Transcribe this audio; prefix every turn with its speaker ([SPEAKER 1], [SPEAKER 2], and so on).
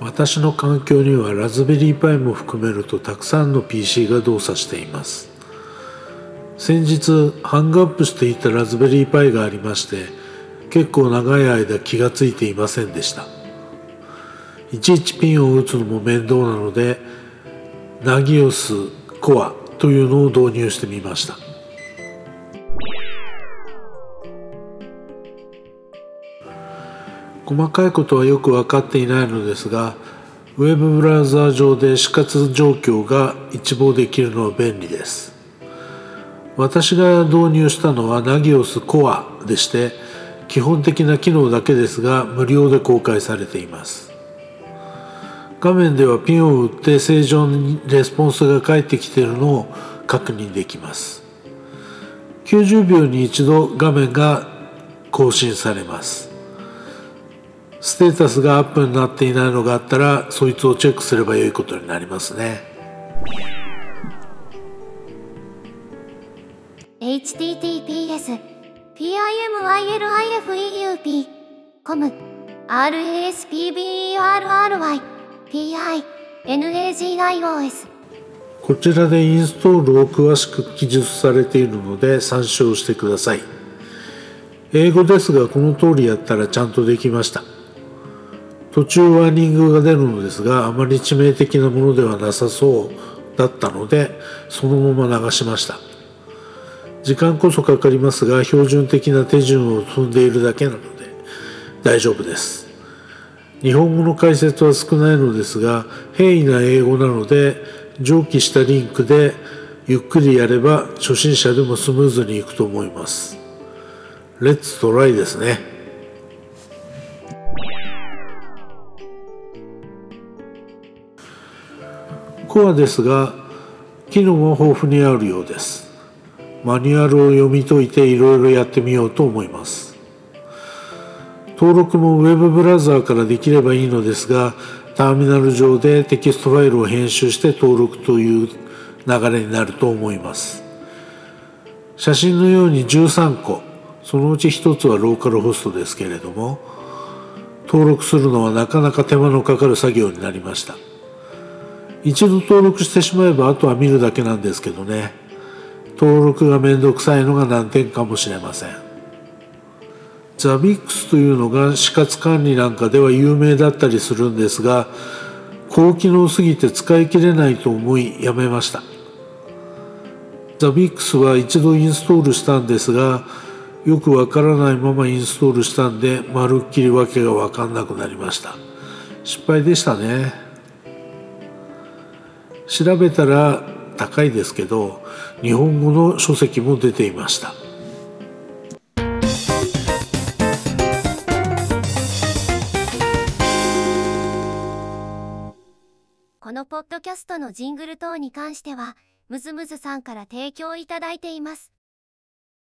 [SPEAKER 1] 私の環境にはラズベリーパイも含めるとたくさんの PC が動作しています。先日ハングアップしていたラズベリーパイがありまして結構長い間気がついていませんでした。いちいちピンを打つのも面倒なのでナギオスコアというのを導入してみました。細かいことはよく分かっていないのですがウェブブラウザー上で死活状況が一望できるのは便利です。私が導入したのはナギオスコアでして基本的な機能だけですが無料で公開されています。画面ではピンを打って正常にレスポンスが返ってきているのを確認できます。90秒に一度画面が更新されます。ステータスがアップになっていないのがあったらそいつをチェックすればよいことになりますね。
[SPEAKER 2] https pimylifeup com raspberry pi nagios
[SPEAKER 1] こちらでインストールを詳しく記述されているので参照してください。英語ですがこの通りやったらちゃんとできました途中ワーニングが出るのですがあまり致命的なものではなさそうだったのでそのまま流しました。時間こそかかりますが標準的な手順を踏んでいるだけなので大丈夫です。日本語の解説は少ないのですが平易な英語なので上記したリンクでゆっくりやれば初心者でもスムーズにいくと思います。レッツトライですね。コアですが機能も豊富にあるようです。マニュアルを読み解いていろいろやってみようと思います。登録もウェブブラウザーからできればいいのですがターミナル上でテキストファイルを編集して登録という流れになると思います。写真のように13個そのうち1つはローカルホストですけれども登録するのはなかなか手間のかかる作業になりました。一度登録してしまえばあとは見るだけなんですけどね。登録がめんどくさいのが難点かもしれません。ザビックスというのが死活管理なんかでは有名だったりするんですが高機能すぎて使い切れないと思いやめました。ザビックスは一度インストールしたんですがよくわからないままインストールしたんでまるっきりわけがわかんなくなりました。失敗でしたね。調べたら高いですけど日本語の書籍も出ていました。
[SPEAKER 2] このポッドキャストのジングル等に関してはムズムズさんから提供いただいています。